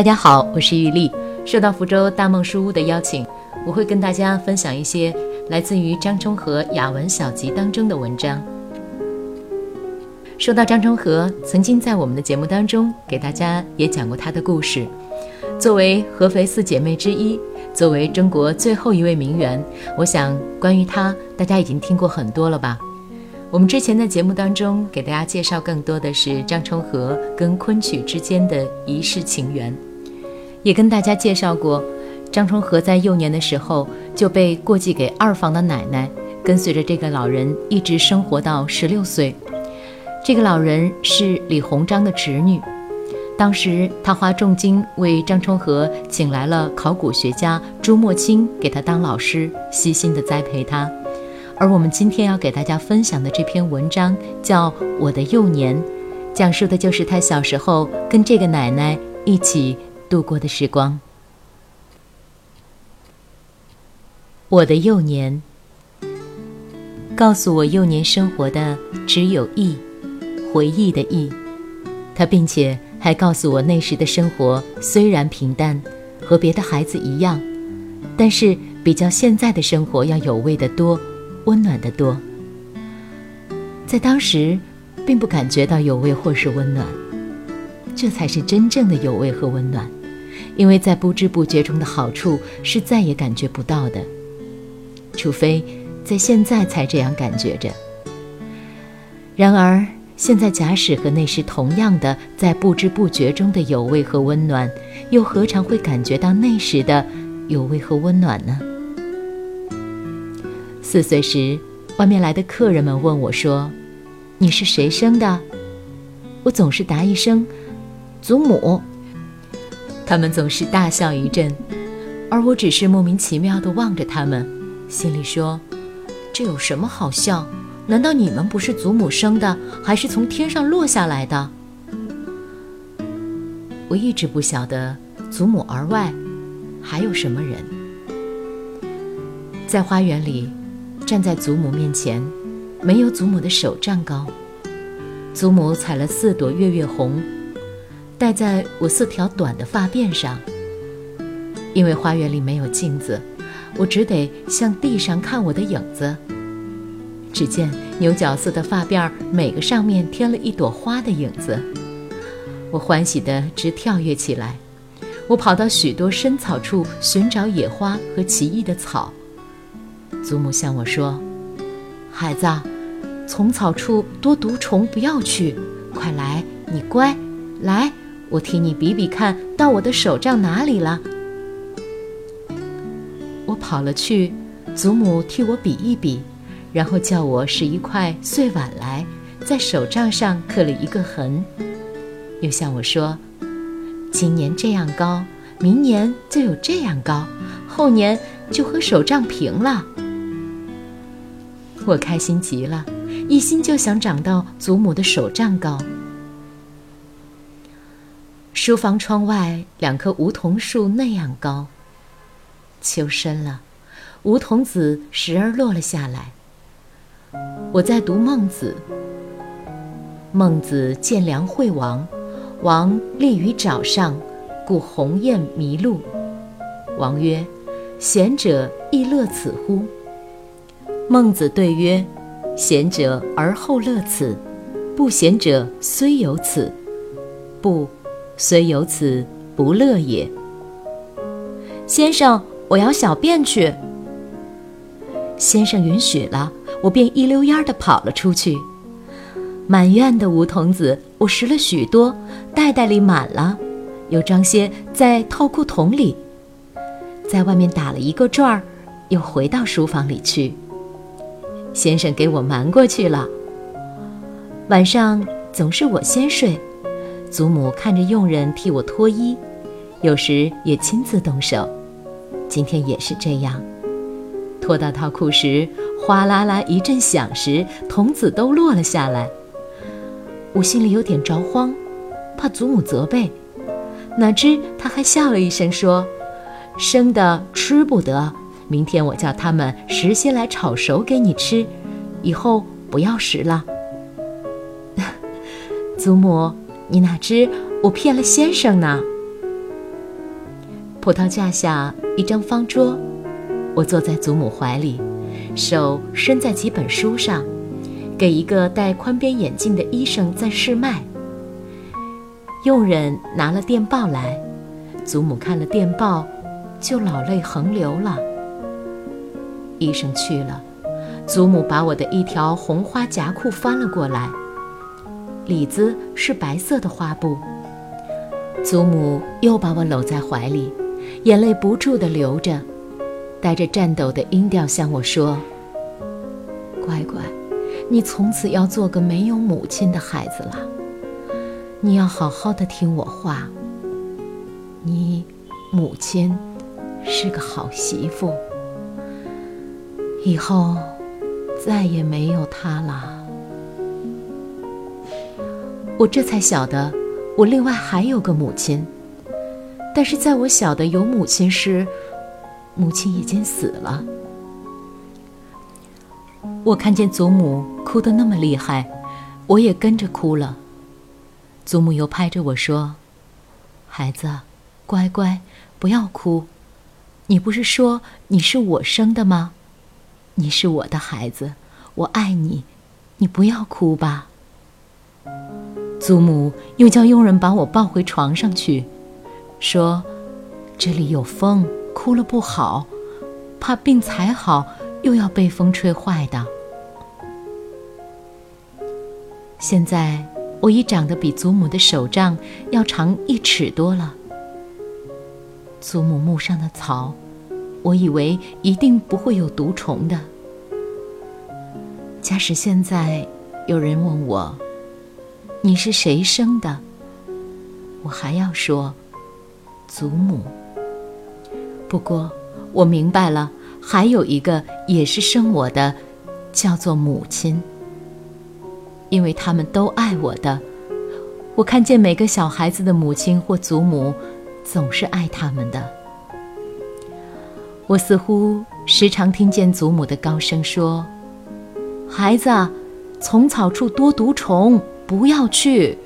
大家好，我是玉丽。受到福州大梦书屋的邀请，我会跟大家分享一些来自于张充和雅文小集当中的文章。说到张充和，曾经在我们的节目当中给大家也讲过他的故事。作为合肥四姐妹之一，作为中国最后一位名媛，我想关于她，大家已经听过很多了吧？我们之前在节目当中给大家介绍更多的是张充和跟昆曲之间的一世情缘，也跟大家介绍过，张充和在幼年的时候就被过继给二房的奶奶，跟随着这个老人一直生活到十六岁。这个老人是李鸿章的侄女，当时他花重金为张充和请来了考古学家朱墨清给他当老师，悉心的栽培他。而我们今天要给大家分享的这篇文章叫《我的幼年》，讲述的就是他小时候跟这个奶奶一起度过的时光。我的幼年，告诉我幼年生活的只有忆，回忆的忆。他并且还告诉我那时的生活虽然平淡，和别的孩子一样，但是比较现在的生活要有味得多。温暖的多，在当时，并不感觉到有味或是温暖，这才是真正的有味和温暖，因为在不知不觉中的好处是再也感觉不到的，除非在现在才这样感觉着。然而，现在假使和那时同样的在不知不觉中的有味和温暖，又何尝会感觉到那时的有味和温暖呢？四岁时，外面来的客人们问我说：“你是谁生的？”我总是答一声：“祖母。”他们总是大笑一阵，而我只是莫名其妙地望着他们，心里说：“这有什么好笑？难道你们不是祖母生的，还是从天上落下来的？”我一直不晓得祖母而外还有什么人，在花园里。站在祖母面前，没有祖母的手站高。祖母采了四朵月月红，戴在我四条短的发辫上。因为花园里没有镜子，我只得向地上看我的影子。只见牛角色的发辫儿，每个上面添了一朵花的影子。我欢喜得直跳跃起来。我跑到许多深草处寻找野花和奇异的草。祖母向我说：“孩子，丛草处多毒虫，不要去。快来，你乖，来，我替你比比看，到我的手杖哪里了。”我跑了去，祖母替我比一比，然后叫我拾一块碎碗来，在手杖上刻了一个痕，又向我说：“今年这样高，明年就有这样高，后年就和手杖平了。”我开心极了，一心就想长到祖母的手杖高。书房窗外两棵梧桐树那样高。秋深了，梧桐子时而落了下来。我在读《孟子》。孟子见梁惠王，王立于沼上，故鸿雁迷路。王曰：“贤者亦乐此乎？”孟子对曰：“贤者而后乐此，不贤者虽有此，不，虽有此，不乐也。”先生，我要小便去。先生允许了，我便一溜烟儿地跑了出去。满院的梧桐子，我拾了许多，袋袋里满了，又装些在套裤筒里，在外面打了一个转儿，又回到书房里去。先生给我瞒过去了。晚上总是我先睡，祖母看着佣人替我脱衣，有时也亲自动手。今天也是这样，脱到套裤时，哗啦啦一阵响时，童子都落了下来。我心里有点着慌，怕祖母责备，哪知他还笑了一声说：“生的吃不得。”明天我叫他们拾些来炒熟给你吃，以后不要拾了。祖母，你哪知我骗了先生呢？葡萄架下一张方桌，我坐在祖母怀里，手伸在几本书上，给一个戴宽边眼镜的医生在试脉。佣人拿了电报来，祖母看了电报，就老泪横流了。医生去了，祖母把我的一条红花夹裤翻了过来，里子是白色的花布。祖母又把我搂在怀里。眼泪不住地流着，带着颤抖的音调向我说：“乖乖，你从此要做个没有母亲的孩子了。你要好好的听我话。你母亲是个好媳妇，以后再也没有她了。我这才晓得，我另外还有个母亲。”但是在我晓得有母亲时，母亲已经死了。我看见祖母哭得那么厉害，我也跟着哭了。祖母又拍着我说：“孩子，乖乖，不要哭。你不是说你是我生的吗？你是我的孩子，我爱你，你不要哭吧。”祖母又叫佣人把我抱回床上去。说：“这里有风，哭了不好，怕病才好，又要被风吹坏的。现在我已长得比祖母的手杖要长一尺多了。祖母墓上的草，我以为一定不会有毒虫的。假使现在有人问我，你是谁生的，我还要说。”祖母。不过，我明白了，还有一个也是生我的，叫做母亲。因为他们都爱我的，我看见每个小孩子的母亲或祖母，总是爱他们的。我似乎时常听见祖母的高声说：“孩子，丛草处多毒虫，不要去。”